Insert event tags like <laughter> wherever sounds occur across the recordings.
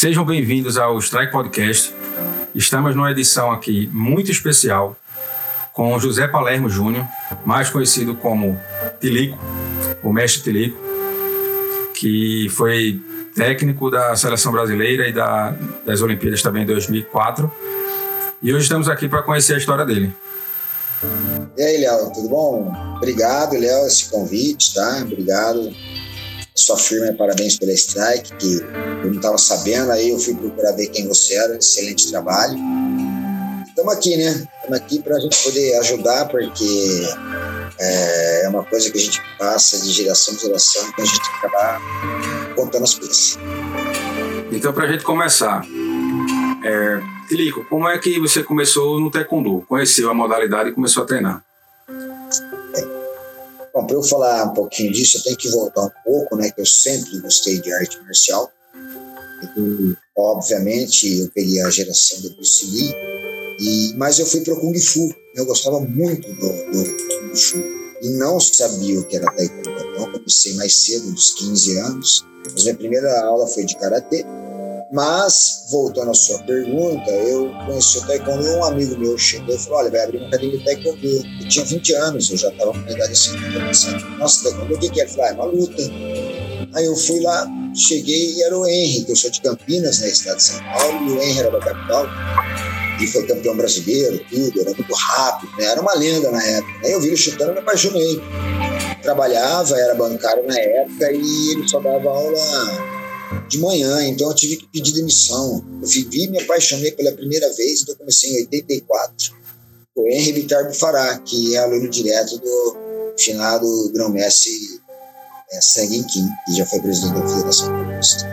Sejam bem-vindos ao Strike Podcast. Estamos numa edição aqui muito especial com José Palermo Júnior, mais conhecido como Tilico, o mestre Tilico, que foi técnico da seleção brasileira e da, das Olimpíadas também em 2004. E hoje estamos aqui para conhecer a história dele. E aí, Léo, tudo bom? Obrigado, Léo, esse convite, tá? Obrigado sua firma, parabéns pela strike, que eu não estava sabendo, aí eu fui procurar ver quem você era, excelente trabalho. Estamos aqui, né? Estamos aqui para a gente poder ajudar, porque é, é uma coisa que a gente passa de geração em geração, então a gente acabar contando as coisas. Então, para a gente começar, é, Tilico, como é que você começou no Taekwondo? Conheceu a modalidade e começou a treinar? Bom, para eu falar um pouquinho disso, eu tenho que voltar um pouco, né? Que eu sempre gostei de arte marcial. E, obviamente, eu peguei a geração do Bruce Lee, e, mas eu fui para o Kung Fu. Eu gostava muito do, do Kung Fu e não sabia o que era Taekwondo. Então, comecei mais cedo, dos 15 anos. Mas minha primeira aula foi de Karatê. Mas, voltando à sua pergunta, eu conheci o Taekwondo um amigo meu chegou e falou: Olha, vai abrir uma academia de Taekwondo. Eu tinha 20 anos, eu já estava com idade assim, pensando: Nossa, Taekwondo, o que, é? Ele falou: ah, é uma luta. Aí eu fui lá, cheguei e era o Henry, que eu sou de Campinas, né, estado de São Paulo, e o Henry era da capital. E foi campeão brasileiro, tudo, era muito rápido, né? era uma lenda na época. Aí eu vi ele chutando e me apaixonei. Trabalhava, era bancário na época e ele só dava aula de manhã, então eu tive que pedir demissão. Eu vivi e me apaixonei pela primeira vez, então eu comecei em 84. O Henry Bitar Bufará, que é aluno direto do finado grão-mestre é, Sang Kim, que já foi presidente da Federação Paulista.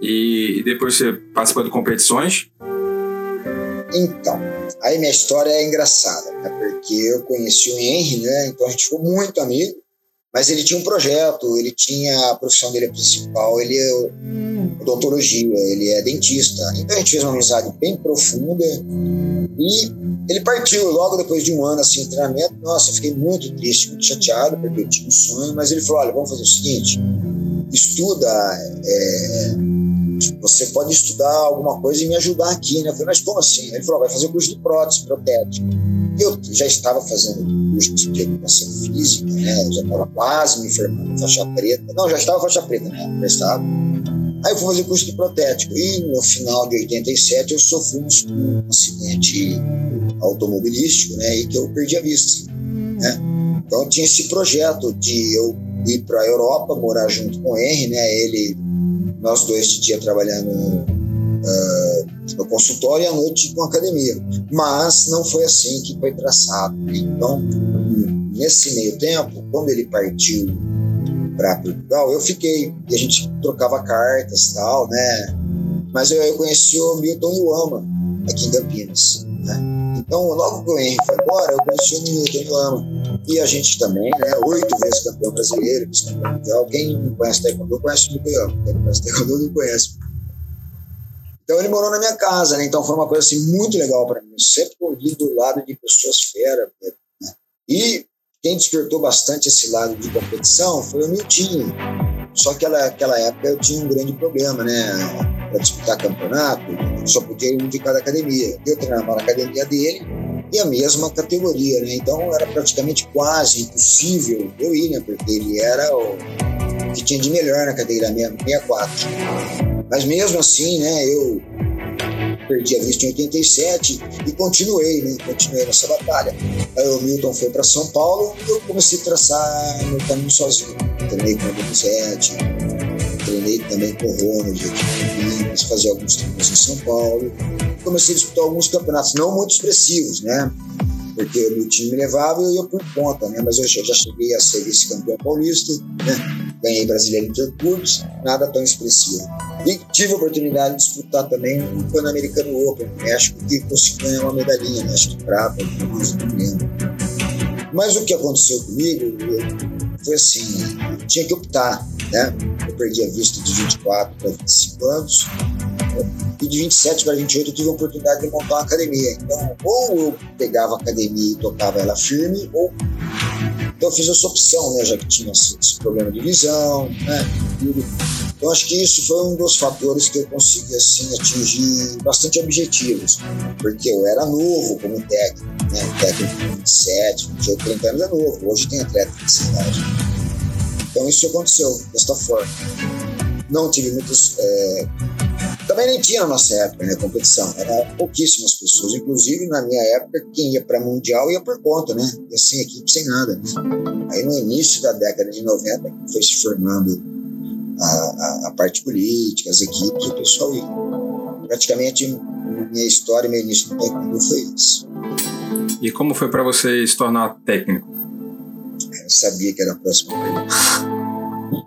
E depois você participou de competições? Então, aí minha história é engraçada, né? porque eu conheci o Henry, né? então a gente ficou muito amigo. Mas ele tinha um projeto, ele tinha a profissão dele principal, ele é odontologia, ele é dentista. Então a gente fez uma amizade bem profunda e ele partiu logo depois de um ano assim de treinamento. Nossa, eu fiquei muito triste, muito chateado, porque eu tinha um sonho, mas ele falou: olha, vamos fazer o seguinte, estuda. É, você pode estudar alguma coisa e me ajudar aqui, né? Eu falei, mas como assim? Ele falou, vai fazer curso de prótese protética. Eu já estava fazendo curso de educação física, né? Eu já estava quase me formando faixa preta. Não, já estava faixa preta, né? Já estava. Aí eu fui fazer curso de protético. E no final de 87 eu sofri um, acidente automobilístico, né? E que eu perdi a vista, né? Então tinha esse projeto de eu ir para a Europa, morar junto com o Henry, né? Ele nós dois de dia trabalhando uh, no consultório e à noite com academia. Mas não foi assim que foi traçado. Então, nesse meio tempo, quando ele partiu para Portugal, eu fiquei e a gente trocava cartas tal, né? Mas eu, eu conheci o Milton Iwama aqui em Campinas, né? Então, logo que o Henry foi embora, eu conheci o Milton Iwama e a gente também, né? Oito vezes campeão brasileiro, vice-campeão mundial. Quem não conhece Taekwondo conhece o Miguel. Quem não conhece Taekwondo não conhece. Então ele morou na minha casa, né? Então foi uma coisa assim muito legal para mim. Eu sempre ouvi do lado de pessoas fera. Né? E quem despertou bastante esse lado de competição foi o Miltinho. Só que naquela época eu tinha um grande problema, né? para disputar campeonato, só podia ir um de cada academia. Eu treinava na academia dele e a mesma categoria, né? Então era praticamente quase impossível eu ir, né? Porque ele era o que tinha de melhor na categoria 64. Mas mesmo assim, né? Eu perdi a vista em 87 e continuei, né? Continuei nessa batalha. Aí o Milton foi para São Paulo e eu comecei a traçar meu caminho sozinho. Treinei com o 27, trabalhei também com Roma, Olímpicos, fazia alguns treinos em São Paulo. Comecei a disputar alguns campeonatos, não muito expressivos, né? Porque o meu time me levava e eu ia por conta, né? Mas eu já, já cheguei a ser vice-campeão paulista, né? Ganhei brasileiro em clubes, nada tão expressivo. E tive a oportunidade de disputar também o um Pan-Americano Open, México, que consegui ganhar uma medalhinha, né? acho que prata, não lembro. Mas o que aconteceu comigo, eu foi assim, tinha que optar, né? Eu perdi a vista de 24 para 25 anos, e de 27 para 28 eu tive a oportunidade de montar uma academia. Então, ou eu pegava a academia e tocava ela firme, ou Então eu fiz essa opção, né, já que tinha esse, esse problema de visão, né, tudo. Então acho que isso foi um dos fatores que eu consegui assim atingir bastante objetivos, porque eu era novo como técnico, né, técnico de 27, 28, 30 anos é novo, hoje tem atleta de cidade. Então isso aconteceu desta forma. Não tive muitos é, também nem tinha na nossa época, né, competição. Era pouquíssimas pessoas. Inclusive, na minha época, quem ia para Mundial ia por conta, né? Ia sem equipe, sem nada. Né? Aí, no início da década de 90, foi se formando a, a, a parte política, as equipes, o pessoal ia. Praticamente, minha história, meu início no taekwondo foi isso. E como foi para você se tornar técnico? Eu sabia que era a próxima pergunta. <laughs>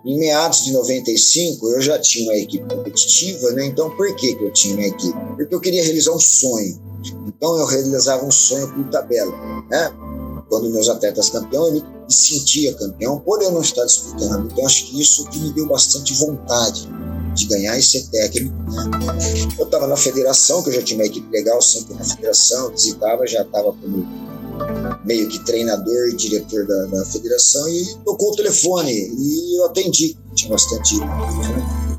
Em meados de 95, eu já tinha uma equipe competitiva, né? Então, por que, que eu tinha uma equipe? Porque eu queria realizar um sonho. Então, eu realizava um sonho por tabela, né? Quando meus atletas campeão, eu me sentia campeão, por eu não estar disputando. Então, acho que isso que me deu bastante vontade de ganhar e ser técnico. Né? Eu estava na federação, que eu já tinha uma equipe legal, sempre na federação, visitava, já estava como meio que treinador e diretor da, da federação, e tocou o telefone e eu atendi. Tinha bastante. Né?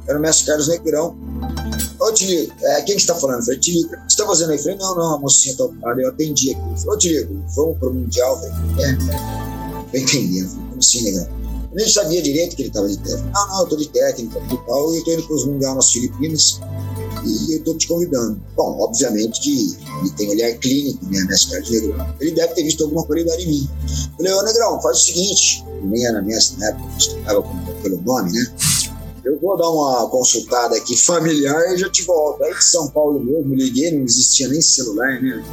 Era o mestre Carlos Negrão. Ô, Tilico, é, quem que está falando? Eu falei, o que você está fazendo aí? Eu falei, não, não, a mocinha está ocupada. Eu atendi aqui. Ele falou, Tilico, vamos para o Mundial? Eu falei, é, entendendo. Falei, como assim, Negrão? Eu nem sabia direito que ele estava de técnico. Não, não, eu estou de técnico e tal, e estou indo para os Mundial nas Filipinas e eu estou te convidando. Bom, obviamente que ele tem olhar clínico, né, nessa Negrão. Ele deve ter visto alguma qualidade em mim. Eu falei, ô Negrão, faz o seguinte, nem era minha, na época, estava pelo nome, né? Eu vou dar uma consultada aqui familiar e já te volto. Aí de São Paulo mesmo, liguei, não existia nem celular, né?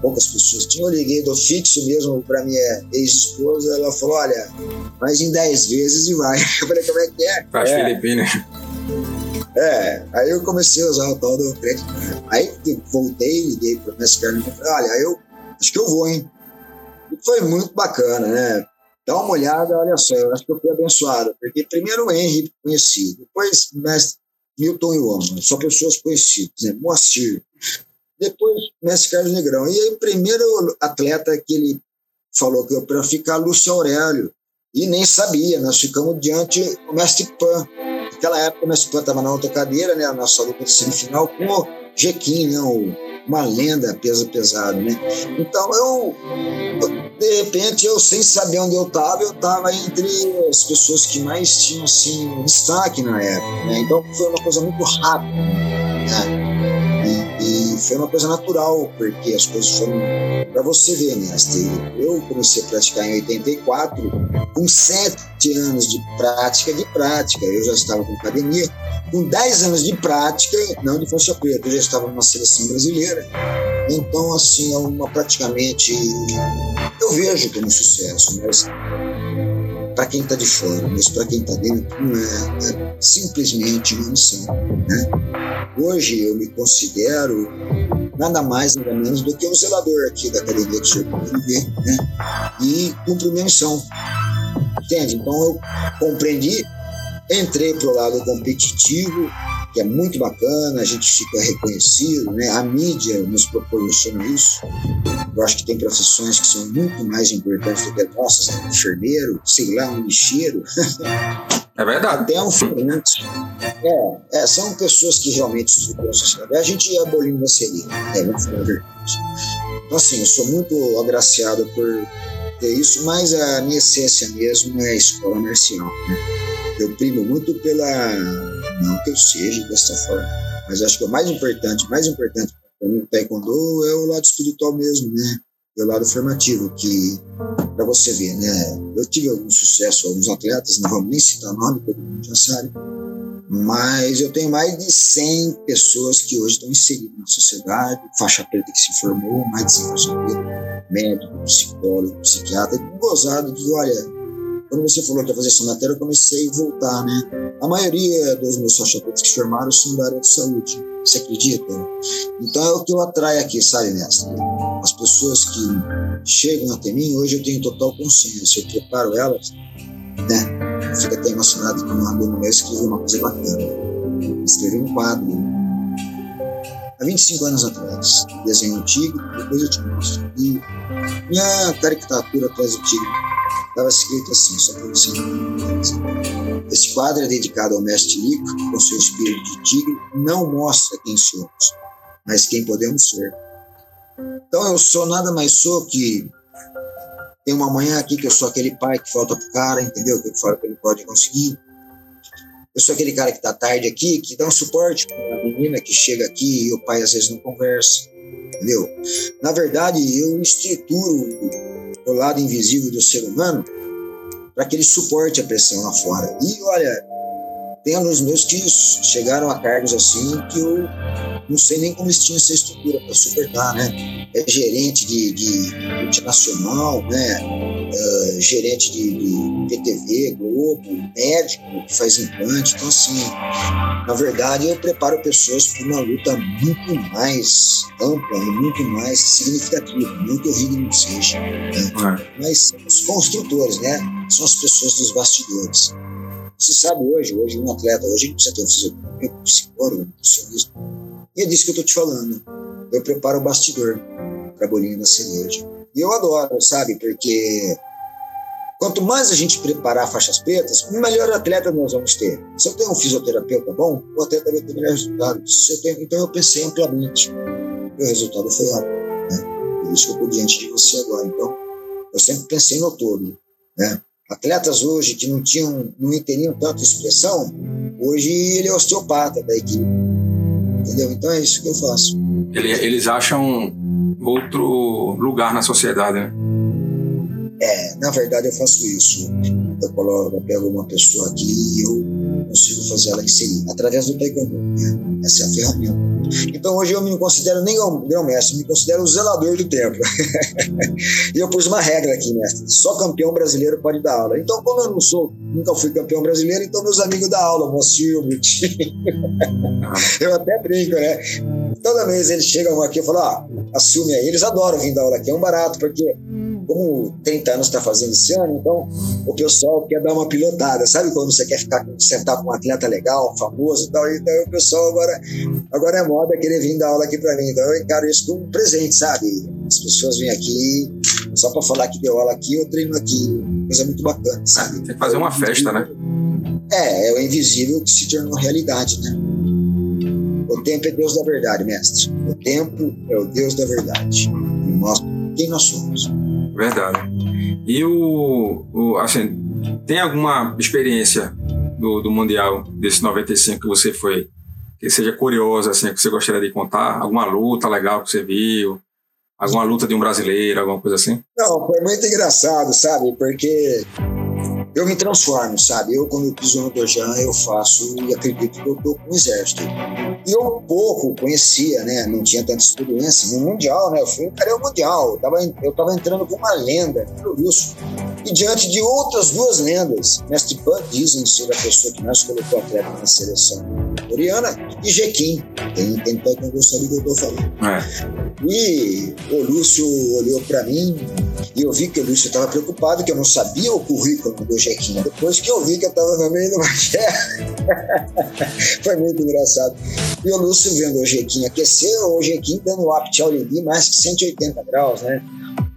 Poucas pessoas tinham. Eu liguei do fixo mesmo para minha ex-esposa. Ela falou: Olha, mais em 10 vezes e vai. <laughs> Eu falei: Como é que é? Faz é. Filipinas. É, aí eu comecei a usar o tal do crédito. Aí voltei, liguei para mestre Carlos e falei, olha, eu acho que eu vou, hein? E foi muito bacana, né? Dá uma olhada, olha só, eu acho que eu fui abençoado, porque primeiro o Henry conhecido, depois o mestre Milton e o só pessoas conhecidas, né? Moacir, depois mestre Carlos Negrão. E aí o primeiro atleta que ele falou que eu para ficar, Lúcio Aurélio, e nem sabia, nós ficamos diante do mestre Pan, Naquela época, o Mestre estava na outra cadeira, né, a nossa luta de semifinal, com o Jequim, né, o, uma lenda peso pesado, né? Então, eu, de repente, eu sem saber onde eu estava, eu estava entre as pessoas que mais tinham, assim, destaque na época, né? Então, foi uma coisa muito rápida, né? Foi uma coisa natural, porque as coisas foram. Para você ver, mestre, eu comecei a praticar em 84, com sete anos de prática de prática. Eu já estava com academia. Com 10 anos de prática, não de faixa preta, eu já estava numa seleção brasileira. Então, assim, é uma praticamente. Eu vejo como sucesso, mas para quem está de fora, mas para quem está dentro não é, é, simplesmente uma missão. Né? Hoje eu me considero nada mais, nada menos do que um zelador aqui da academia do Sr. Viver, né? e cumpro minha missão. Entende? Então eu compreendi, entrei para o lado competitivo, que é muito bacana, a gente fica reconhecido, né? a mídia nos proporciona isso. Eu acho que tem profissões que são muito mais importantes do que as nossas, né? enfermeiro, sei lá, um lixeiro. É verdade. Até um ferrante. É, é, são pessoas que realmente estruturam a sociedade. A gente ia abolindo a seria, né? vamos falar a verdade. Então, assim, eu sou muito agraciado por ter isso, mas a minha essência mesmo é a escola marcial. Né? Eu primo muito pela. Não que eu seja dessa forma, mas acho que o mais importante, mais importante para mim, taekwondo é o lado espiritual mesmo, né? É o lado formativo, que, para você ver, né? Eu tive algum sucesso, alguns atletas, não vamos nem citar nome, todo mundo já sabe, mas eu tenho mais de 100 pessoas que hoje estão inseridas na sociedade, faixa preta que se formou, mais de 100 faixa preta, médico, psicólogo, psiquiatra, gozado de, olha, quando você falou que ia fazer essa matéria, eu comecei a voltar, né? A maioria dos meus faixa que formaram são da área de saúde, você acredita? Então é o que eu atraio aqui, sabe, mestre? As pessoas que chegam até mim, hoje eu tenho total consciência, eu preparo elas, né? Fica até emocionado que um aluno meu escreveu uma coisa bacana. Escreveu um quadro há 25 anos atrás. Desenhei um tigre, depois eu te mostro. E minha caricatura atrás do tigre estava escrito assim, só para você entender. Esse quadro é dedicado ao mestre Lico, com seu espírito de tigre, não mostra quem somos, mas quem podemos ser. Então eu sou nada mais sou que tem uma manhã aqui que eu sou aquele pai que falta pro cara, entendeu? Que fala que ele pode conseguir. Eu sou aquele cara que tá tarde aqui, que dá um suporte uma menina que chega aqui e o pai às vezes não conversa, entendeu? Na verdade, eu estruturo o lado invisível do ser humano para que ele suporte a pressão lá fora. E olha, tem alunos meus que chegaram a cargos assim que eu não sei nem como eles tinham essa estrutura para suportar, né? É gerente de, de multinacional, né? Uh, gerente de, de PTV, Globo, médico que faz implante. Então, assim, na verdade, eu preparo pessoas para uma luta muito mais ampla e muito mais significativa. Não que o ringue não seja, né? É. mas os construtores, né? São as pessoas dos bastidores. Você sabe hoje, hoje um atleta, hoje precisa ter um fisioterapeuta, um psicólogo, um nutricionista. E é disso que eu tô te falando. Eu preparo o bastidor para a bolinha da cereja. Eu adoro, sabe? Porque quanto mais a gente preparar faixas pretas, melhor atleta nós vamos ter. Se eu tenho um fisioterapeuta bom, o atleta vai ter melhor resultado. Eu tenho, então eu pensei amplamente. O resultado foi ótimo. Né? Por isso que eu estou diante de você agora. Então, eu sempre pensei no todo. Né? Atletas hoje que não tinham, não entendiam tanto expressão, hoje ele é osteopata da equipe. Entendeu? Então é isso que eu faço. Ele, eles acham outro lugar na sociedade, né? É, na verdade eu faço isso. Eu coloco, eu pego uma pessoa aqui e eu consigo fazer ela inserir através do taekwondo. Essa é a ferramenta. Então hoje eu me considero nem grão-mestre, me considero o zelador do templo. <laughs> e eu pus uma regra aqui, mestre: só campeão brasileiro pode dar aula. Então, como eu não sou, nunca fui campeão brasileiro, então meus amigos da aula, Mocinho, <laughs> eu até brinco, né? Toda vez eles chegam aqui e falam: ah, assume aí. Eles adoram vir dar aula aqui, é um barato, porque como 30 anos está fazendo esse ano, então o pessoal quer dar uma pilotada. Sabe quando você quer ficar sentar com um atleta legal, famoso e tal? Então o pessoal agora, agora é moda querer vir dar aula aqui para mim. Então eu encaro isso como um presente, sabe? As pessoas vêm aqui só para falar que deu aula aqui, eu treino aqui. Coisa muito bacana, sabe? Tem que fazer uma festa, né? É, é o invisível que se tornou realidade, né? O tempo é Deus da verdade, mestre. O tempo é o Deus da verdade. E mostra quem nós somos. Verdade. E o, o assim, tem alguma experiência do, do Mundial desse 95 que você foi, que seja curiosa, assim, que você gostaria de contar? Alguma luta legal que você viu? Alguma luta de um brasileiro, alguma coisa assim? Não, foi muito engraçado, sabe? Porque eu me transformo, sabe? Eu, quando eu piso no Dojan, eu faço e acredito que eu tô com o exército. E eu pouco conhecia, né? Não tinha tanta experiência no Mundial, né? Eu fui encarei o Mundial. Eu tava, eu tava entrando com uma lenda russo. E diante de outras duas lendas, Mestre Pan dizem ser a pessoa que mais colocou atleta na seleção coreana, e Jequim. Tem, tem taekwondo sabe do que eu tô falando. É. E o Lúcio olhou para mim e eu vi que o Lúcio estava preocupado, que eu não sabia o currículo do Jequinha. Depois que eu vi que eu estava no meio de uma <laughs> guerra, foi muito engraçado. E o Lúcio vendo o Jequinha aquecer, o Jequinha dando o apt ao mais de 180 graus, né?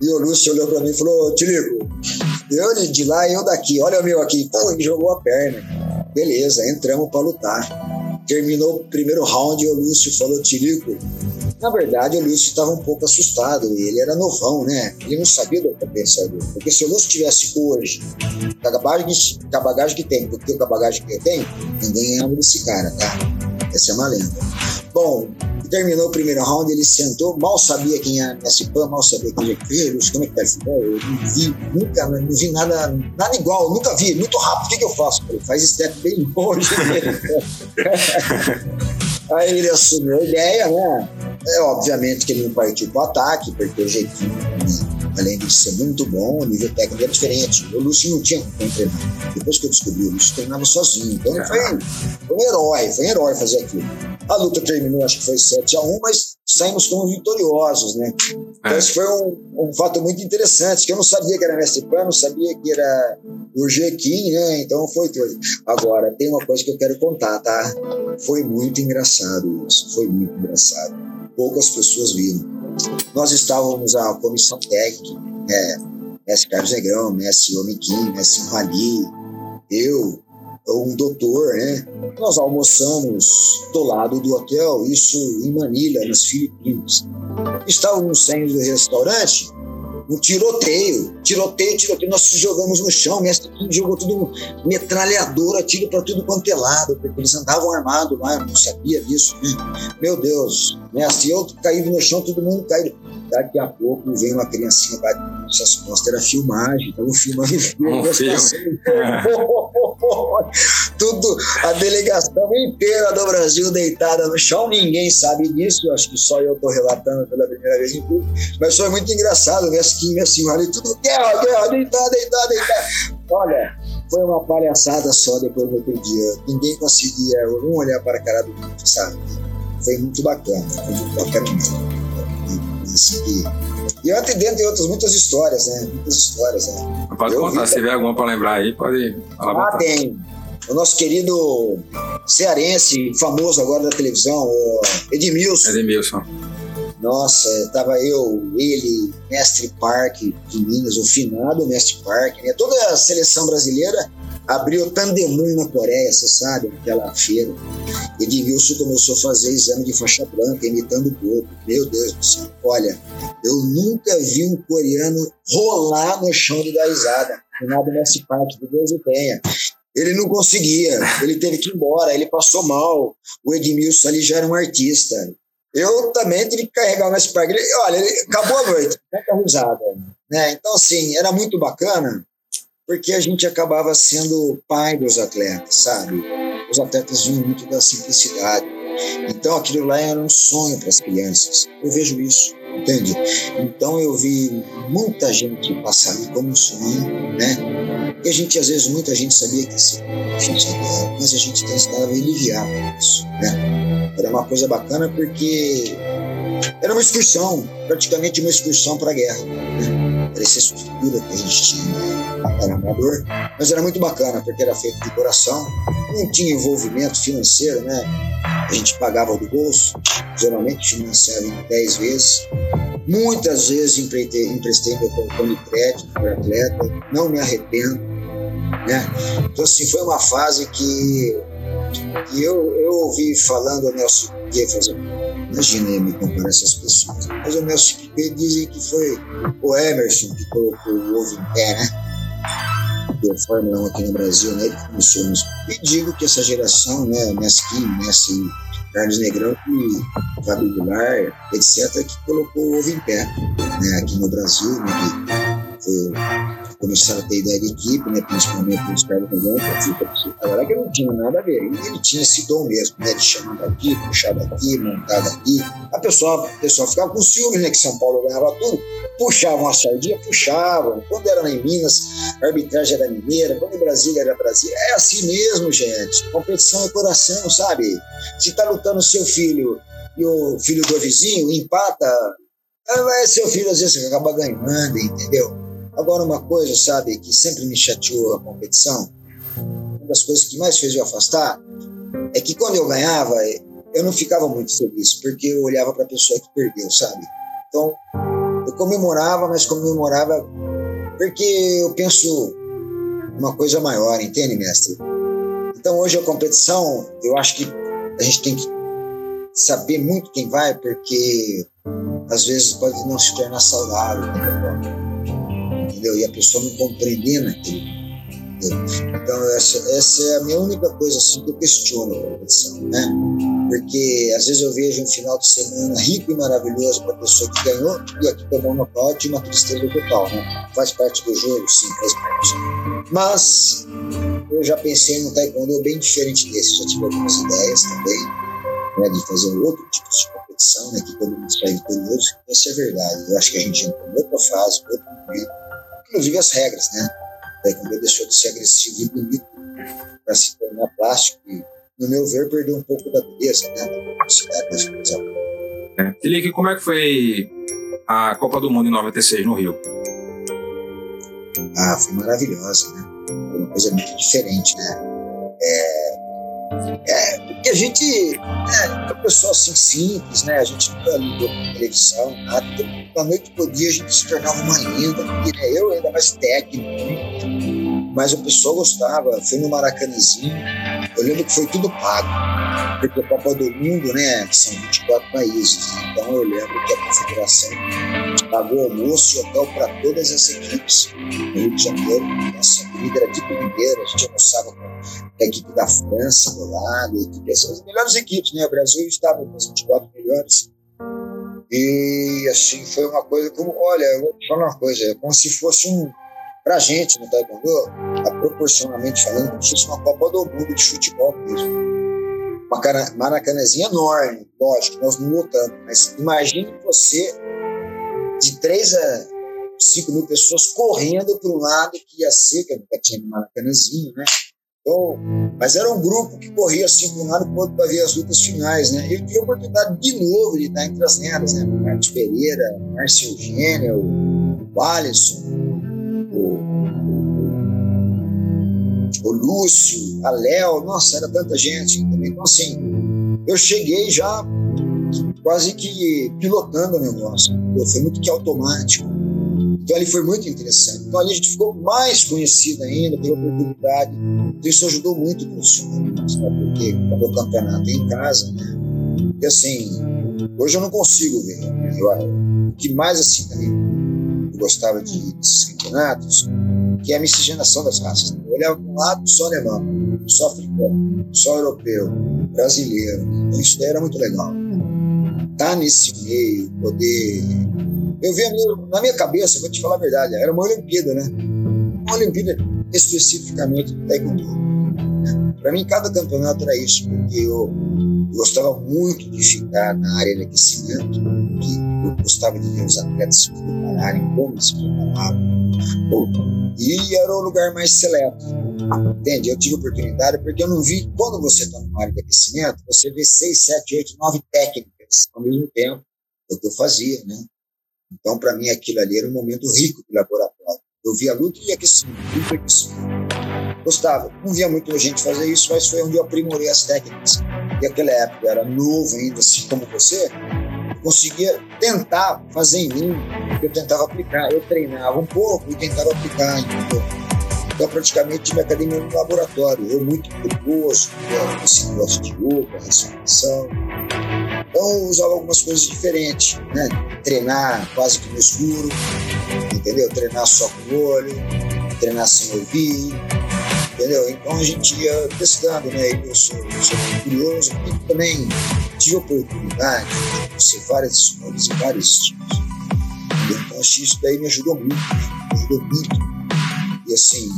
E o Lúcio olhou para mim e falou: Tilico, eu de lá e eu daqui, olha o meu aqui. Pô, ele jogou a perna. Beleza, entramos para lutar. Terminou o primeiro round e o Lúcio falou: Tilico, na verdade, o Lúcio estava um pouco assustado. Ele era novão, né? Ele não sabia do potencial dele. Porque se o Lúcio tivesse hoje, com a bagagem, que tem, porque a bagagem que eu tenho, ninguém ama desse cara, tá? Essa é uma lenda. Bom, terminou o primeiro round, ele sentou, mal sabia quem era Messi Pan, mal sabia quem era Lúcio, como é que tá esse Eu não vi, nunca, não vi nada, nada igual, nunca vi, muito rápido. O que, que eu faço? Ele faz step bem longe. <laughs> Aí ele assumiu a ideia, né? É, obviamente que ele não partiu para o ataque, porque o jeitinho, além de ser muito bom, o nível técnico era diferente. O Lúcio não tinha como treinar. Depois que eu descobri, o Lúcio treinava sozinho. Então ele foi, foi um herói, foi um herói fazer aquilo. A luta terminou, acho que foi 7 a 1 mas saímos como vitoriosos, né? Então, isso foi um, um, fato muito interessante, que eu não sabia que era mestre Pan, não sabia que era o Jequim, né? Então foi tudo. Agora, tem uma coisa que eu quero contar, tá? Foi muito engraçado isso, foi muito engraçado poucas pessoas viram. Nós estávamos a comissão técnica, né? Mestre Carlos Negrão, Mestre Omiquim, Mestre Rali, eu, um doutor, né? Nós almoçamos do lado do hotel, isso em Manila, nas Filipinas. Estávamos saindo do restaurante, um tiroteio, tiroteio, tiroteio. Nós jogamos no chão, mestre jogou tudo, metralhadora, tiro para tudo quanto é lado, porque eles andavam armados lá, eu não sabia disso, né? Meu Deus, mestre, eu caí no chão, todo mundo caiu. Daqui a pouco vem uma criancinha nas costas, era filmagem, estavam filmando um filme. <laughs> <laughs> Tudo, a delegação inteira do Brasil deitada no chão, ninguém sabe disso, acho que só eu estou relatando pela primeira vez em público, mas foi muito engraçado, minha skin, minha senhora, e tudo, guerra, guerra, deitada. Olha, foi uma palhaçada só depois do outro dia, ninguém conseguia um olhar para a cara do outro, sabe? Foi muito bacana, foi muito bacana mesmo. Assim, e ontem dentro de outras muitas histórias, né? Muitas histórias, né? Pode eu contar, vi, se tiver alguma para lembrar aí, pode falar. Ah, tem. O nosso querido cearense, famoso agora da televisão, o Edmilson. Edmilson. Nossa, tava eu, ele, Mestre Parque de Minas, o finado Mestre Parque, né? Toda a seleção brasileira abriu Tandemum na Coreia, você sabe, aquela feira. Edmilson começou a fazer exame de faixa branca, imitando o corpo. Meu Deus do céu. Olha, eu nunca vi um coreano rolar no chão de dar risada. Nada nesse parque, que Deus o tenha. Ele não conseguia, ele teve que ir embora, ele passou mal. O Edmilson ali já era um artista. Eu também tive que carregar o Messi Parque. Ele, olha, ele, acabou a noite, muita risada. Né? Então, assim, era muito bacana porque a gente acabava sendo pai dos atletas, sabe? Os atletas vinham muito da simplicidade. Então aquilo lá era um sonho para as crianças. Eu vejo isso, entende? Então eu vi muita gente passar ali como um sonho, né? E a gente, às vezes, muita gente sabia que difícil, mas a gente tentava aliviar isso, né? Era uma coisa bacana porque era uma excursão, praticamente uma excursão para a guerra. Né? Essa estrutura que a gente tinha era amador, mas era muito bacana, porque era feito de coração, não tinha envolvimento financeiro, né? A gente pagava do bolso, geralmente financiava em 10 vezes. Muitas vezes emprestei, emprestei meu cartão de crédito para atleta, não me arrependo, né? Então, assim, foi uma fase que, que eu, eu ouvi falando Nelson Piquet fazer. Imagina eu me comparar essas pessoas. Mas o Nelson Piquet dizem que foi o Emerson que colocou o ovo em pé, né? da Fórmula 1 aqui no Brasil, né? Ele começou nos... E digo que essa geração, né? Mesquim, Messi, Carlos Negrão, que Fábio Goulart, etc., que colocou o ovo em pé, né? Aqui no Brasil, né? Que foi começaram a ter ideia de equipe, né, principalmente com os caras do agora que não tinha nada a ver, ele tinha esse dom mesmo, né, de chamar daqui, puxar daqui, montar daqui, a pessoa, a pessoa ficava com ciúme, né, que São Paulo ganhava tudo, puxavam a sardinha, puxavam, quando era em Minas, a arbitragem era mineira, quando em Brasília era Brasília, é assim mesmo, gente, competição é coração, sabe, se tá lutando seu filho e o filho do vizinho empata, vai seu filho às vezes acaba ganhando, entendeu? Agora, uma coisa, sabe, que sempre me chateou a competição, uma das coisas que mais fez eu afastar, é que quando eu ganhava, eu não ficava muito feliz, porque eu olhava para a pessoa que perdeu, sabe? Então, eu comemorava, mas comemorava porque eu penso uma coisa maior, entende, mestre? Então, hoje a competição, eu acho que a gente tem que saber muito quem vai, porque às vezes pode não se tornar saudável. Né? Entendeu? E a pessoa não compreendendo aquilo. Então, essa, essa é a minha única coisa assim, que eu questiono a competição, né? Porque às vezes eu vejo um final de semana rico e maravilhoso para a pessoa que ganhou e aqui tomou nocaute e uma tristeza total, né? Faz parte do jogo, sim, faz parte. Mas eu já pensei no taekwondo bem diferente desse, já tive algumas ideias também, né, de fazer outro tipo de competição, né, que todo mundo sai vitorioso. Essa é a verdade. Eu acho que a gente entrou em outra fase, outro momento, inclusive as regras, né? O taekwondo deixou de ser agressivo e bonito para se tornar plástico e, no meu ver, perdeu um pouco da beleza, né? Da velocidade da explosão. É. Felipe, como é que foi a Copa do Mundo em 96 no Rio? Ah, foi maravilhosa, né? Foi uma coisa muito diferente, né? É, É, porque a gente é uma pessoa assim simples, né? A gente nunca ligou com televisão, nada. Então, da noite pro dia a gente se tornava uma lenda. E, né, eu ainda mais técnico, mas o pessoal gostava. Fui no Maracanãzinho, eu lembro que foi tudo pago, porque a Copa do Mundo, né, são 24 países. Então eu lembro que a confederação pagou almoço e hotel para todas as equipes no Rio de Janeiro. Nossa, a comida era de primeira, a gente almoçava com a equipe da França do lado, a equipe, as melhores equipes, né? O Brasil estava com as 24 melhores. E assim, foi uma coisa como, olha, eu vou te falar uma coisa, é como se fosse um, pra gente no Taekwondo, tá proporcionalmente falando, como se fosse uma Copa do Mundo de futebol mesmo. Uma maracanãzinha enorme, lógico, nós não lutamos, mas imagine você de 3 a 5 mil pessoas correndo para um lado que ia ser, que nunca tinha Maracanãzinho, né? Então, mas era um grupo que corria assim de um lado para o para ver as lutas finais, né? Eu tive a oportunidade de novo de estar entre as lendas, né? Marcos Pereira, Márcio Eugênio, o Alisson, o, o Lúcio, a Léo, nossa, era tanta gente também. Então, assim, eu cheguei já quase que pilotando o negócio. Foi muito que automático. Então ali foi muito interessante. Então ali a gente ficou mais conhecido ainda pela oportunidade. Então isso ajudou muito o né? porque quando o campeonato em casa, né? E assim, hoje eu não consigo ver. Né? Eu, o que mais assim também eu gostava de ir nesses campeonatos, que é a miscigenação das raças. Eu olhava para um lado só alemão, só africano, só europeu, brasileiro. Então isso daí era muito legal. Tá nesse meio, poder eu vi na minha cabeça, vou te falar a verdade, era uma Olimpíada, né? Uma Olimpíada especificamente do Taekwondo. Né? Para mim, cada campeonato era isso, porque eu, gostava muito de ficar na área de aquecimento, eu gostava de ver os atletas se prepararem, como se preparavam. E era o lugar mais seleto. Entende? Eu tive oportunidade porque eu não vi, quando você está numa área de aquecimento, você vê seis, sete, oito, nove técnicas ao mesmo tempo. É o que eu fazia, né? Então, para mim, aquilo ali era um momento rico de laboratório. Eu via luta e aquecimento, luta e aquecimento. Gostava. Não via muita gente fazer isso, mas foi onde eu aprimorei as técnicas. E naquela época, eu era novo ainda, assim como você, conseguia tentar fazer em mim, eu tentava aplicar. Eu treinava um pouco e tentava aplicar, entendeu? Então, praticamente, tive academia no laboratório. Eu muito curioso, esse negócio de yoga, respiração então eu usava algumas coisas diferentes, né? Treinar quase que no escuro, entendeu? Treinar só com o olho, treinar sem ouvir, entendeu? Então a gente ia testando, né? Eu sou, sou curioso e também tive oportunidade de conhecer várias escolas e vários estilos. Então acho que isso daí me ajudou muito, né? me ajudou muito. E assim,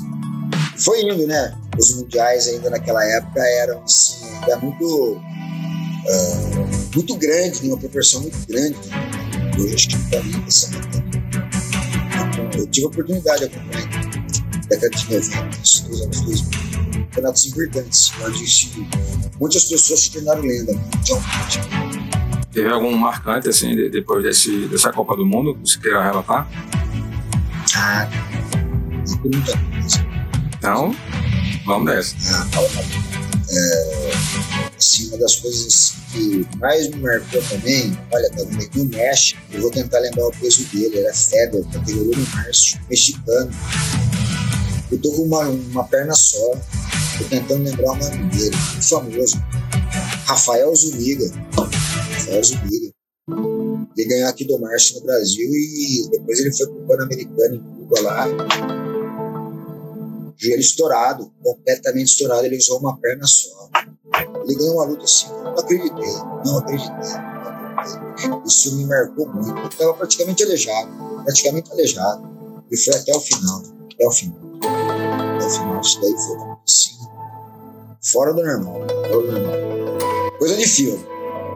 foi indo, né? Os mundiais ainda naquela época eram assim, ainda muito uh, muito grande, uma proporção muito grande. Hoje acho que está ali essa então, Eu tive a oportunidade de acompanhar na década de 90, isso dos anos 2000, campeonatos importantes, onde muitas pessoas se tornaram lenda. Teve algum marcante, assim, depois desse, dessa Copa do Mundo, que você queira relatar? Ah, tem muita coisa. Então, vamos nessa. Ah, tá, tá. É, assim, uma das coisas que mais me marcou também, olha, tá vendo aqui o México, eu vou tentar lembrar o peso dele, era Feder, categoria no março, mexicano. Eu tô com uma, uma perna só, tô tentando lembrar o nome dele, muito famoso. Rafael Zuniga. Rafael Zuniga. Ele ganhou aqui do Márcio no Brasil e depois ele foi pro Pan-Americano em Cuba lá. Joelho estourado, completamente estourado, ele usou uma perna só. Ele ganhou uma luta assim, acreditei, não acreditei. Não acreditei. Isso me marcou muito. Eu estava praticamente aleijado, praticamente aleijado. E foi até o final, até o final. Até o final. Isso daí foi assim, fora do normal, fora do normal. Coisa de filme,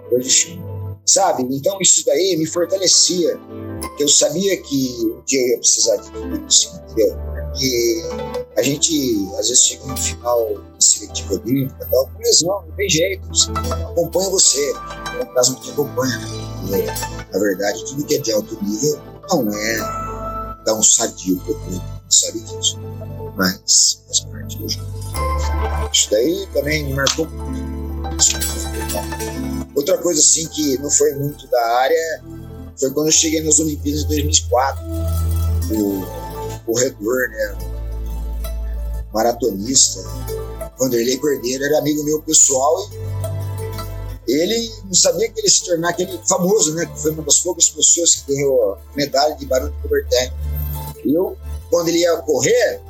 coisa de filme. Sabe? Então isso daí me fortalecia. Eu sabia que um dia eu ia precisar de tudo isso, entendeu? Porque a gente, às vezes, chega no final da seletiva olímpica, tal, com lesão, não tem jeito, acompanha você, é um caso que te acompanha, né? Na verdade, tudo que é de alto nível não é um sadio para o sabe disso. Mas faz parte do jogo. Isso daí também me marcou muito. Outra coisa assim que não foi muito da área foi quando eu cheguei nas Olimpíadas de 2004. O corredor, né? Maratonista, Vanderlei Cordeiro, era amigo meu pessoal e ele não sabia que ele se tornar aquele famoso, né? Que foi uma das poucas pessoas que ganhou a medalha de Barão de Coubertin. Eu, quando ele ia correr,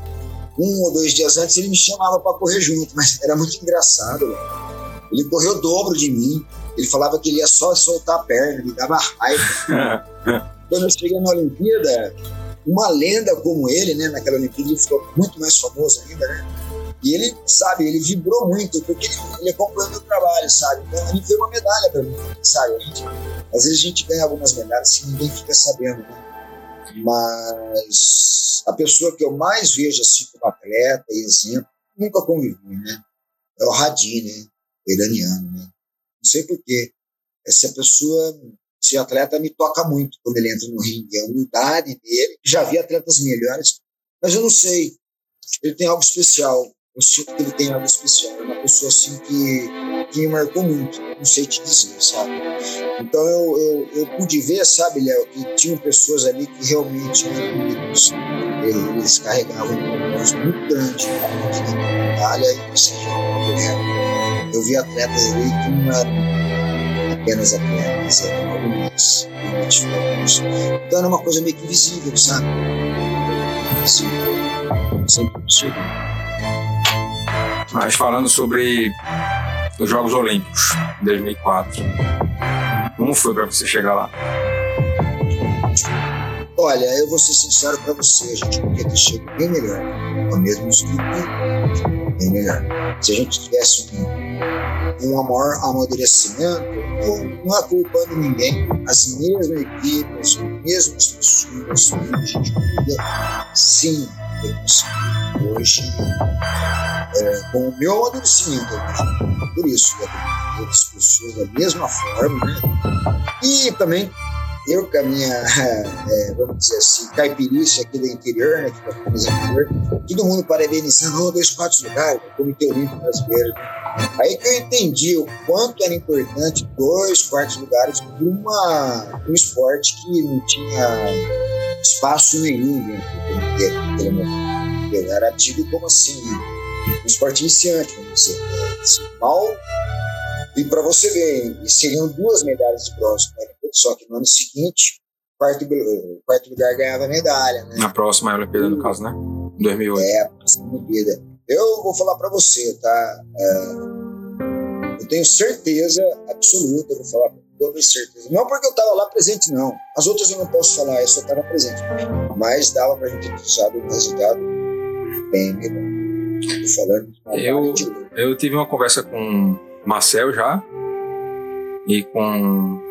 um ou dois dias antes, ele me chamava para correr junto, mas era muito engraçado. Ele correu o dobro de mim. Ele falava que ele ia só soltar a perna, me dava raiva. <laughs> Quando eu cheguei na Olimpíada, uma lenda como ele, né, naquela Olimpíada, ele ficou muito mais famoso ainda, né? E ele, sabe, ele vibrou muito, porque ele, ele acompanhou meu trabalho, sabe? Então, ele foi uma medalha para mim, sabe? A gente, às vezes a gente ganha algumas medalhas que ninguém fica sabendo, né? Mas a pessoa que eu mais vejo assim como atleta e exemplo, nunca convivi, né? É o Radi, né? O iraniano, né? Não sei porquê. Essa pessoa, esse atleta me toca muito quando ele entra no ringue. A humildade dele. Já vi atletas melhores, mas eu não sei. Ele tem algo especial. Eu sinto que ele tem algo especial. É uma pessoa assim que, que me marcou muito. Não sei te dizer, sabe? Então eu, eu, eu pude ver, sabe, Léo, que tinham pessoas ali que realmente eram amigos. Eles carregavam um propósito muito grande na medalha e você eu vi atletas ali que não eram apenas atletas, eram alguns Então era uma coisa meio que invisível, sabe? Assim, sempre chegou. Mas falando sobre os Jogos Olímpicos de 2004, como foi para você chegar lá? Olha, eu vou ser sincero para você, a gente podia ter chegado bem melhor, a mesma equipe, bem melhor. Se a gente tivesse um, um maior amadurecimento, não, não é culpando ninguém, as mesmas equipes, as mesmas pessoas, a gente podia sim ter conseguido. Hoje, é, com o meu amadurecimento, por isso, outras pessoas da mesma forma, né? E também eu com a minha, <laughs> é, vamos dizer assim, caipirice aqui do interior, né, que é interior, todo mundo parabenizando, oh, dois quartos lugares, o Comitê Olímpico Brasileiro. Aí que eu entendi o quanto era importante dois quartos lugares para um esporte que não tinha espaço nenhum dentro do comitê. Ele era tido como assim, um esporte iniciante, vamos dizer. Né? Mal e para você ver, seriam duas medalhas de bronze para só que no ano seguinte, quarto, quarto lugar ganhava medalha. Né? Na próxima Olimpíada, no caso, né? 2008. É, a próxima Olimpíada. Eu vou falar para você, tá? É, eu tenho certeza absoluta, vou falar com toda certeza. Não porque eu estava lá presente, não. As outras eu não posso falar, eu só estava presente. Mas dava para a gente usado um resultado bem melhor. Tô falando. Eu, eu tive uma conversa com Marcel já e com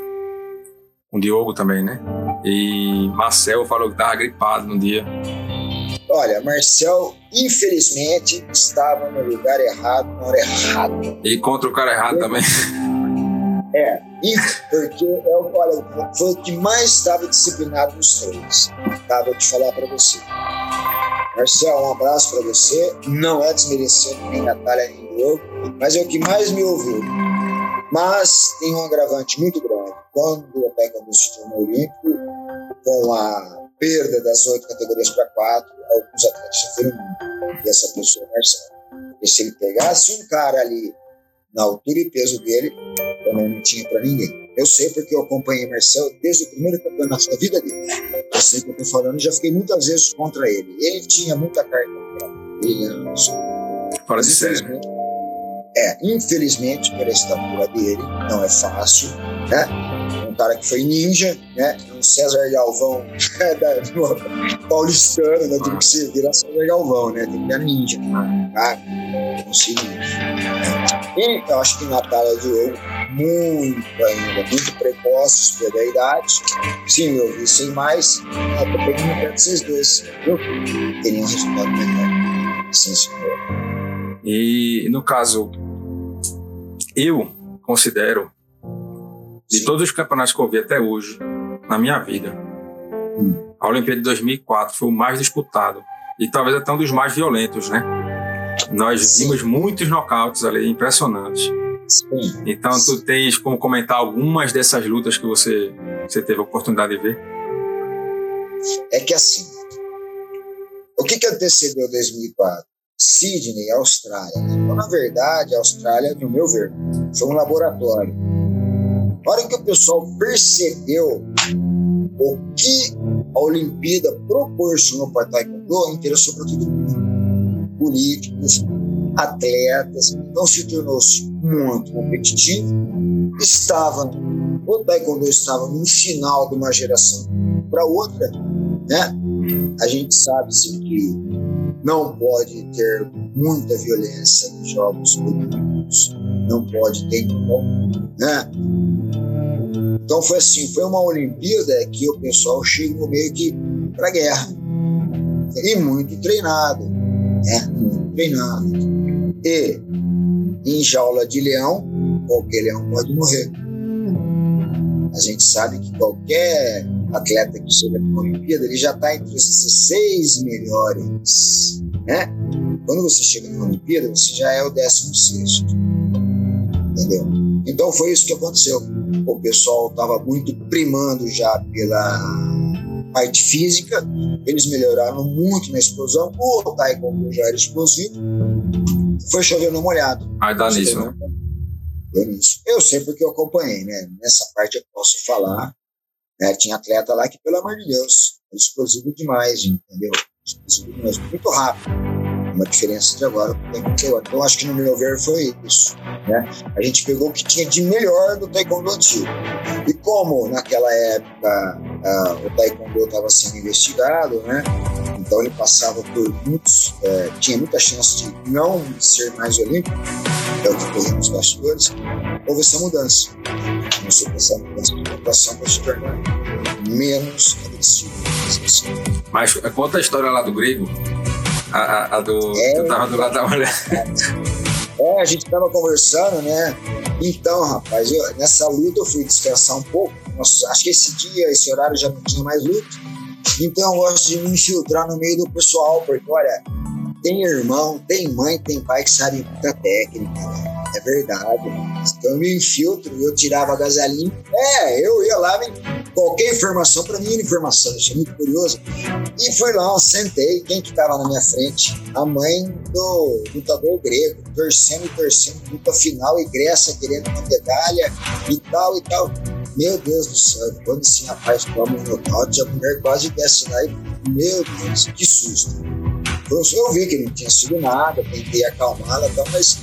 o Diogo também, né? E Marcel falou que estava gripado no dia. Olha, Marcel, infelizmente, estava no lugar errado, na hora errada. E contra o cara errado também. É, porque eu, olha, foi o que mais estava disciplinado nos três. Tá, vou te falar para você. Marcel, um abraço para você. Não é desmerecendo nem Natália nem Diogo, mas é o que mais me ouviu. Mas tem um agravante muito grande. Quando o taekwondo se tornou olímpico, com a perda das oito categorias para quatro, alguns atletas sofreram muito. E essa pessoa Marcelo. E se ele pegasse um cara ali na altura e peso dele, também não tinha para ninguém. Eu sei porque eu acompanhei Marcel desde o primeiro campeonato da vida dele. Eu sei que eu estou falando, já fiquei muitas vezes contra ele. Ele tinha muita carta ele era pessoa. Fora de sério. É, infelizmente, pela estatura dele, não é fácil, né? Um cara que foi ninja, né? Um César Galvão <laughs> da, do, paulistano, né? Tem que ser virar César Galvão, né? Tem que virar ninja, tá? Consegui. E eu acho que Natália Diogo, muito ainda, muito precoce pela idade. Sim, meu vi sem mais, eu tô pegando perto vocês dois, viu? Teria um resultado melhor. Sim, senhor. E no caso, eu considero, de todos os campeonatos que eu vi até hoje, na minha vida, a Olimpíada de 2004 foi o mais disputado e talvez até um dos mais violentos, né? Nós vimos muitos nocautes ali, impressionantes. Sim. Então, tu tens como comentar algumas dessas lutas que você, você teve a oportunidade de ver? É que assim, o que, que antecedeu 2004? Sydney, Austrália. Então, na verdade, a Austrália, no meu ver, foi um laboratório. Na hora que o pessoal percebeu o que a Olimpíada proporcionou para Taekwondo, interessou para todo mundo. Políticos, atletas, então se tornou-se muito competitivo. Estava, o Taekwondo estava no final de uma geração para outra, né? A gente sabe sim que não pode ter muita violência em jogos olímpicos, não pode ter, né? Então foi assim, foi uma Olimpíada que o pessoal chegou meio que para guerra e muito treinado, né? Muito treinado. E em jaula de leão, qualquer leão pode morrer. A gente sabe que qualquer atleta que chega uma Olimpíada, ele já está entre os 16 melhores, né? Quando você chega na Olimpíada, você já é o 16, entendeu? Então foi isso que aconteceu. O pessoal estava muito primando já pela parte física, eles melhoraram muito na explosão, o taekwondo já era explosivo, foi chovendo molhado. Aí dá nisso, né? Eu sei porque eu acompanhei, né? Nessa parte eu posso falar né? Tinha atleta lá que, pelo amor de Deus, era explosivo demais, entendeu? Explosivo demais, muito rápido. Uma diferença de agora Então, acho que no meu ver foi isso. Né? A gente pegou o que tinha de melhor do taekwondo antigo. E como naquela época o taekwondo estava sendo investigado, né? Então ele passava por muitos, é, tinha muita chance de não ser mais olímpico, é o que correu nos bastidores, houve essa mudança. Começou a passar mudança de pontuação para se tornar menos agressivo. Mas conta a história lá do grego, a, a, do. É, tu tava do lado da mulher. <laughs> É, a gente tava conversando, né? Então, rapaz, eu, nessa luta eu fui descansar um pouco. Nossa, acho que esse dia, esse horário já não tinha mais luta. Então eu gosto de me infiltrar no meio do pessoal, porque olha, tem irmão, tem mãe, tem pai que sabe muita técnica, né? É verdade. Então eu me infiltro, eu tirava a gasolinha. É, eu ia lá, qualquer informação, para mim era informação, eu sou muito curioso. E fui lá, sentei, quem que estava na minha frente? A mãe do lutador grego, torcendo e torcendo, luta final, egressa, querendo uma medalha e tal e tal. Meu Deus do céu, quando esse rapaz toma um nocaute, a mulher quase desce lá e, meu Deus, que susto. Eu vi que não tinha sido nada, tentei acalmá-la, mas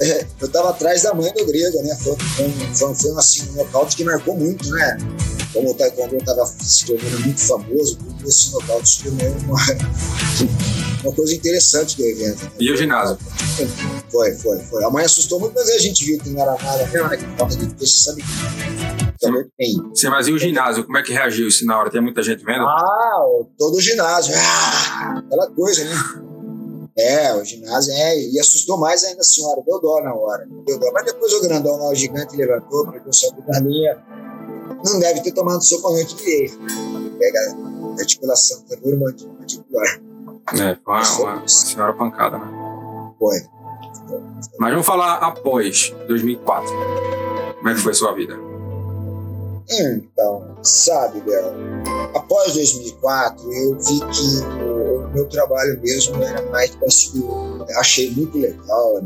é, eu estava atrás da mãe do grego, né? Foi, foi, foi assim, um nocaute que marcou muito, né? Como o Taekwondo estava se tornando muito famoso, esse nocaute se tornou uma, <laughs> uma coisa interessante do evento. Né? E o ginásio? Foi, foi, foi. A mãe assustou muito, mas a gente viu que não era nada né? Que falta de peixe, sabe também tem. Sim, mas e o ginásio? Como é que reagiu isso na hora? Tem muita gente vendo? Ah, todo o ginásio. Ah, aquela coisa, né? É, o ginásio é, e assustou mais ainda a senhora, deu dó na hora, deu dó. Mas depois o grandão lá, o gigante, levantou, pegou só da linha. Não deve ter tomado sopa a noite direito. Pega a articulação da mandibular. É, foi uma, uma, uma senhora pancada, né? Foi. Mas vamos falar após 2004. Como é que foi a sua vida? Então, sabe, Bel, após 2004 eu vi que meu trabalho mesmo era mais parecido, achei muito legal,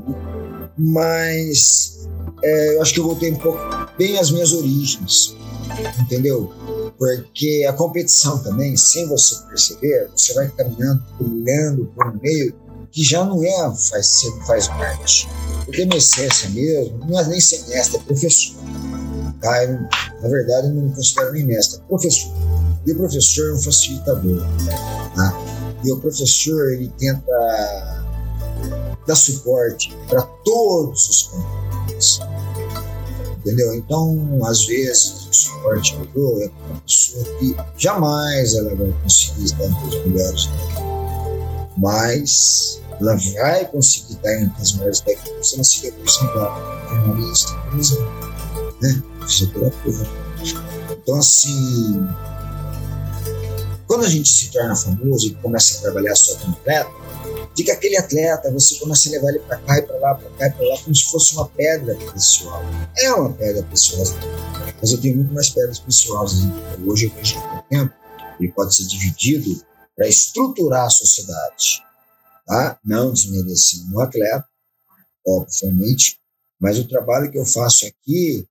mas é, eu acho que eu voltei um pouco bem às minhas origens, entendeu? Porque a competição também, sem você perceber, você vai caminhando, pulando por um meio que já não é, faz, faz parte. Porque minha essência mesmo não é nem semestre, é professor. Tá? Eu, na verdade, eu não me considero nem mestre, é professor. E o professor é um facilitador. Tá? E o professor, ele tenta dar suporte para todos os componentes. Entendeu? Então, às vezes, o suporte que eu dou é para uma pessoa que jamais ela vai conseguir estar entre os melhores mas ela vai conseguir estar entre as melhores técnicas se ela se representar jornalista, por exemplo, né? fisioterapeuta. Então, assim, quando a gente se torna famoso e começa a trabalhar só como atleta, fica aquele atleta, você começa a levar ele para cá e para lá, para cá e para lá, como se fosse uma pedra preciosa. É uma pedra preciosa, mas eu tenho muito mais pedras preciosas. Hoje eu vejo que o tempo ele pode ser dividido para estruturar a sociedade, tá? Não desmerecendo o atleta, obviamente, mas o trabalho que eu faço aqui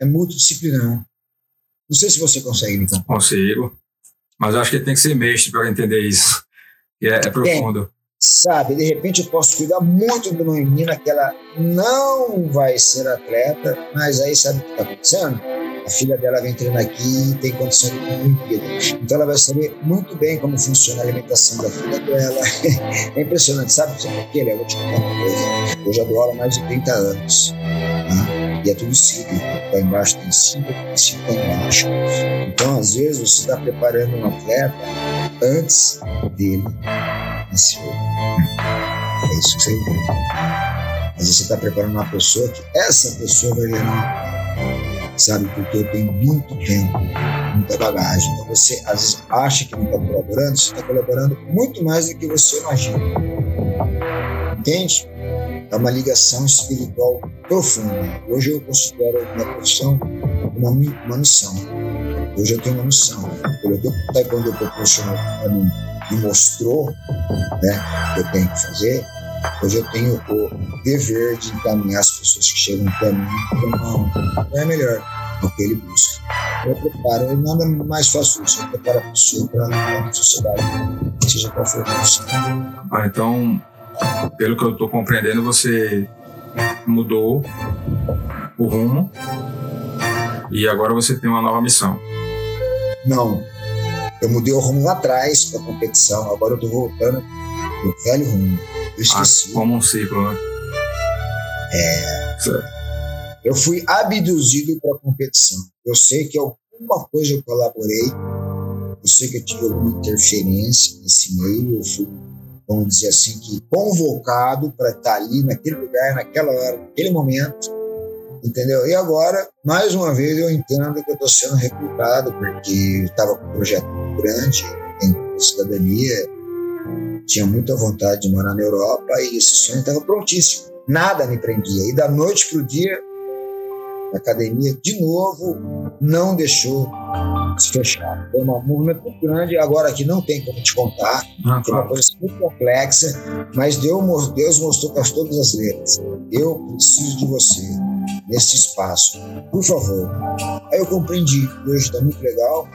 é multidisciplinar. Não sei se você consegue compreender. Consigo, mas acho que tem que ser mestre para entender isso. E é, é profundo. sabe, de repente eu posso cuidar muito de uma menina que ela não vai ser atleta, mas aí sabe o que está acontecendo? A filha dela vem treinar aqui e tem condição de Olimpíada. Então ela vai saber muito bem como funciona a alimentação da filha dela. <laughs> é impressionante, sabe? Sabe por quê, Léo? Vou te contar uma coisa. Eu já dou aula há mais de 30 anos. Tá? É tudo cíclico. Lá embaixo tem cinco, tem lá embaixo. Então, às vezes, você está preparando um atleta antes dele nascer. É isso que você entende. Às vezes você está preparando uma pessoa que essa pessoa vai virar uma sabe? Porque tenho muito tempo, muita bagagem. Então você às vezes acha que não está colaborando, você está colaborando muito mais do que você imagina. Entende? É uma ligação espiritual profunda. Hoje eu considero a minha profissão uma, uma missão. Hoje eu tenho uma missão. Pelo que o Taekwondo proporcionou para mim e mostrou né, que eu tenho que fazer, Hoje eu tenho o dever de encaminhar as pessoas que chegam para mim para é melhor do que ele busca. Eu preparo, eu nada mais faço isso, eu preparo a pessoa para a sociedade, seja qual for a função. Ah, então, pelo que eu estou compreendendo, você mudou o rumo e agora você tem uma nova missão. Não, eu mudei o rumo lá atrás para a competição, agora eu estou voltando pro velho rumo. Eu esqueci. Ah, como um ciclo, né? É. Certo. Eu fui abduzido para a competição. Eu sei que alguma coisa eu colaborei, eu sei que eu tive alguma interferência nesse meio, eu fui, vamos dizer assim, que convocado para estar ali naquele lugar, naquela hora, naquele momento, entendeu? E agora, mais uma vez, eu entendo que eu estou sendo recrutado, porque estava com um projeto grande, em cidadania, tinha muita vontade de morar na Europa e esse sonho estava prontíssimo. Nada me prendia. E da noite para o dia, a academia, de novo, não deixou se fechar. Foi um movimento muito grande. Agora aqui não tem como te contar, ah, é uma coisa muito complexa, mas Deus, Deus mostrou para todas as letras. Eu preciso de você nesse espaço. Por favor. Aí eu compreendi. Hoje está muito legal.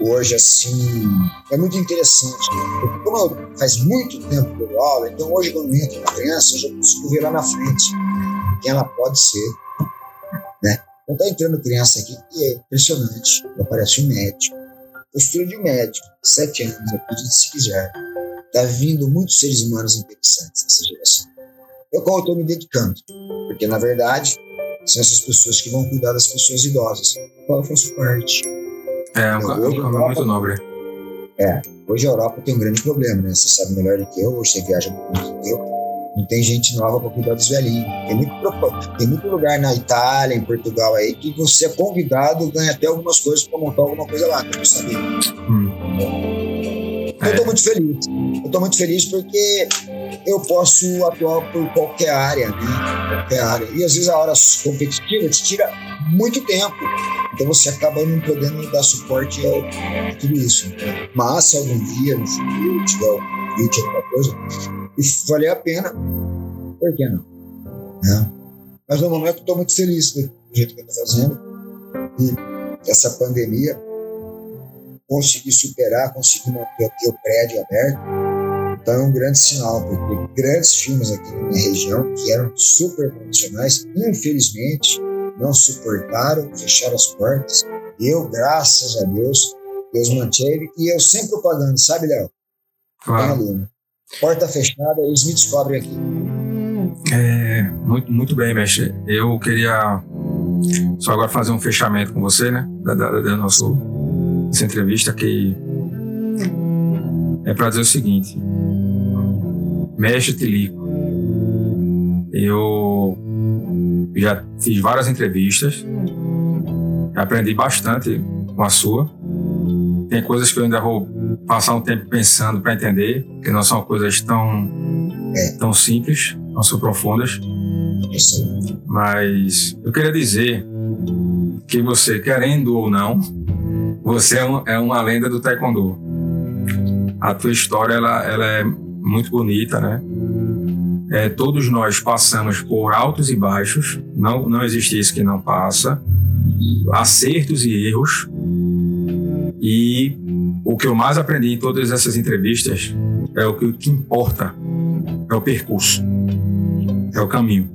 Hoje, assim, é muito interessante. Porque como eu, faz muito tempo que eu aula, então hoje, quando eu entro uma criança, eu já consigo ver lá na frente quem ela pode ser. Né? Então, está entrando criança aqui e é impressionante. Aparece um médico, postura de médico, sete anos, acredite se quiser. Está vindo muitos seres humanos interessantes nessa geração. Eu qual eu estou me dedicando, porque na verdade são essas pessoas que vão cuidar das pessoas idosas, qual eu faço parte. É, um caminho muito nobre. É, hoje a Europa tem um grande problema, né? Você sabe melhor do que eu, hoje você viaja muito do que eu. Não tem gente nova para cuidar dos velhinhos. Tem muito, tem muito lugar na Itália, em Portugal aí, que você é convidado, ganha até algumas coisas para montar alguma coisa lá, que eu não sabia. Hum. Eu estou é. muito feliz. Eu estou muito feliz porque eu posso atuar por qualquer área, né? Qualquer área. E às vezes a hora competitiva te tira muito tempo. Então você acaba não podendo dar suporte a tudo isso. Mas se algum dia no futuro tiver convite, alguma coisa, e valer a pena, por que não? Né? Mas no momento estou muito feliz do jeito que eu estou fazendo. E essa pandemia consegui superar, consegui manter aqui o prédio aberto então é um grande sinal, porque grandes filmes aqui na minha região, que eram super profissionais, infelizmente não suportaram, fecharam as portas. Eu, graças a Deus, Deus manteve. E eu sempre propagando, sabe, Léo? Claro. aluno. Porta fechada, eles me descobrem aqui. É, muito, muito bem, mestre. Eu queria só agora fazer um fechamento com você, né? Da, da, da nossa entrevista, que é para dizer o seguinte: Mestre Tilico, eu já fiz várias entrevistas, aprendi bastante com a sua, tem coisas que eu ainda vou passar um tempo pensando para entender, que não são coisas tão, é. tão simples, não são profundas. Mas eu queria dizer que você, querendo ou não, você é, um, é uma lenda do taekwondo. A tua história ela, ela é muito bonita, né? É, todos nós passamos por altos e baixos, não, não existe isso que não passa, acertos e erros. E o que eu mais aprendi em todas essas entrevistas é o que, importa, é o percurso, é o caminho.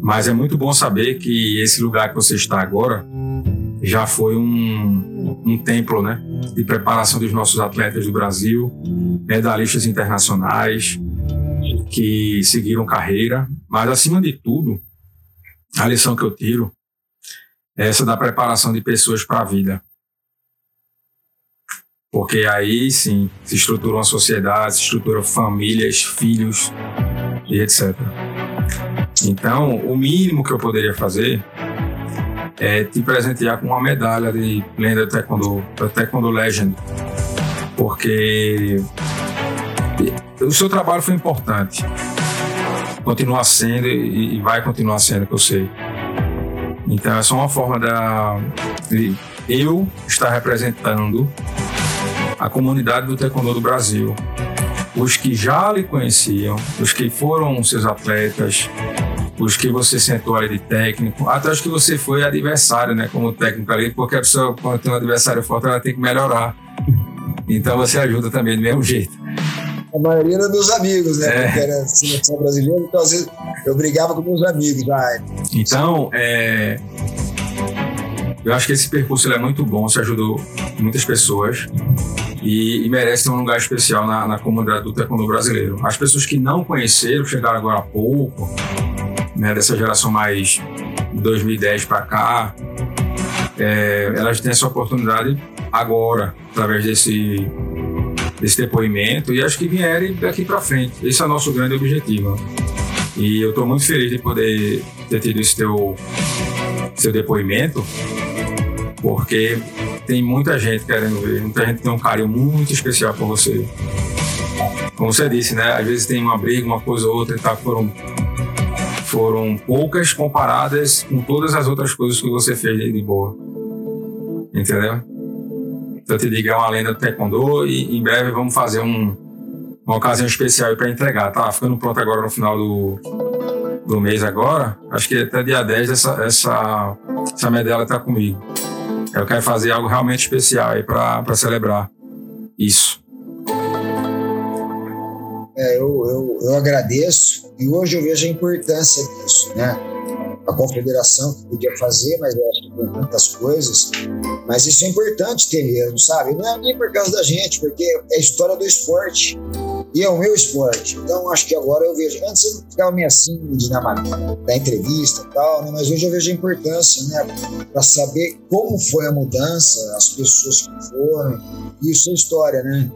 Mas é muito bom saber que esse lugar que você está agora já foi um, um templo né, de preparação dos nossos atletas do Brasil, medalhistas internacionais, que seguiram carreira, mas acima de tudo, a lição que eu tiro é essa da preparação de pessoas para a vida. Porque aí sim se estrutura uma sociedade, se estrutura famílias, filhos e etc. Então, o mínimo que eu poderia fazer é te presentear com uma medalha de lenda do Taekwondo, Taekwondo Legend. Porque o seu trabalho foi importante. Continua sendo e vai continuar sendo, que eu sei. Então é só uma forma da, de eu estar representando a comunidade do Taekwondo do Brasil. Os que já lhe conheciam, os que foram seus atletas, os que você sentou ali de técnico, até os que você foi adversário, né, como técnico ali, porque a pessoa, quando tem um adversário forte, ela tem que melhorar. Então você ajuda também do mesmo jeito a maioria era meus amigos, né? É. Porque era seleção brasileira, então às vezes eu brigava com meus amigos. Ah, então, é... eu acho que esse percurso é muito bom, você ajudou muitas pessoas e, e merece um lugar especial na, na comunidade do taekwondo brasileiro. As pessoas que não conheceram, chegaram agora há pouco, né, dessa geração mais 2010 para cá, é, elas têm essa oportunidade agora, através desse desse depoimento e acho que vierem daqui para frente. Esse é o nosso grande objetivo. E eu estou muito feliz de poder ter tido esse teu seu depoimento, porque tem muita gente querendo ver, muita gente tem um carinho muito especial por você. Como você disse, né? Às vezes tem uma briga, uma coisa ou outra, e tá, foram foram poucas comparadas com todas as outras coisas que você fez de boa. Entendeu? eu te digo, é uma lenda do Taekwondo e em breve vamos fazer um, uma ocasião especial para entregar. Tá ficando pronto agora no final do, do mês agora. Acho que até dia 10 essa, essa, essa medalha está comigo. Eu quero fazer algo realmente especial para celebrar isso. É, eu, eu, eu agradeço e hoje eu vejo a importância disso, né? a confederação que podia fazer, mas eu acho que tem tantas coisas. Mas isso é importante ter mesmo, sabe? Não é nem por causa da gente, porque é a história do esporte. E é o meu esporte. Então, acho que agora eu vejo. Antes eu ficava meio assim na, da entrevista e tal, né? mas hoje eu vejo a importância, né? Para saber como foi a mudança, as pessoas que foram. Isso é história, né?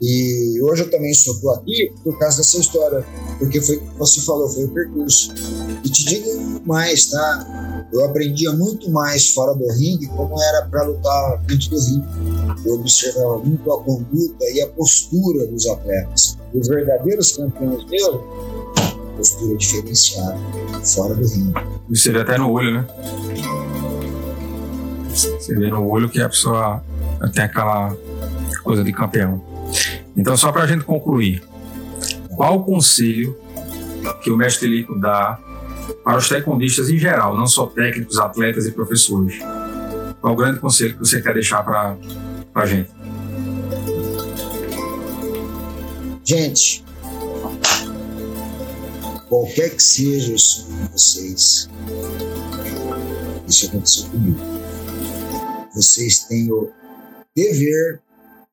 E hoje eu também estou aqui por causa dessa história, porque foi você falou, foi o percurso. E te digo mais, tá? Eu aprendia muito mais fora do ringue como era para lutar dentro do ringue. Eu observava muito a conduta e a postura dos atletas. Os verdadeiros campeões meus, postura diferenciada, fora do ringue. Isso você vê até no olho, né? Você vê no olho que a pessoa tem aquela coisa de campeão. Então, só para a gente concluir, qual o conselho que o mestre Lico dá para os taekwondistas em geral, não só técnicos, atletas e professores? Qual o grande conselho que você quer deixar para a gente? Gente, qualquer que seja o sonho de vocês, isso aconteceu comigo. Vocês têm o dever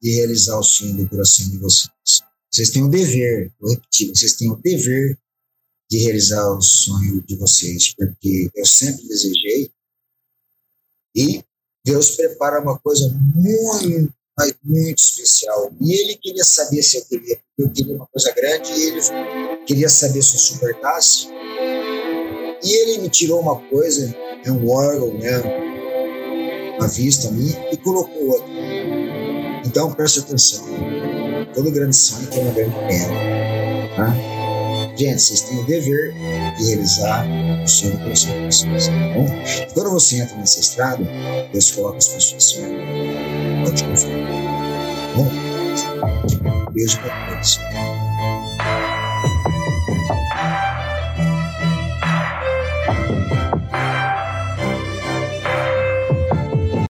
de realizar o sonho do coração de vocês. Vocês têm o dever, vou repetir, vocês têm o dever de realizar o sonho de vocês, porque eu sempre desejei e Deus prepara uma coisa muito, mas muito especial. E Ele queria saber se eu queria, eu queria uma coisa grande e Ele queria saber se eu suportasse. E Ele me tirou uma coisa, é um órgão, né, uma vista a mim, e colocou outra. Então preste atenção. Todo grande sonho tem uma grande queda. Tá? Gente, vocês têm o dever de realizar o sonho do coração de vocês. Tá bom? E quando você entra nessa estrada, Deus coloca as pessoas certas. Pode confiar. Tá bom? Beijo para todos.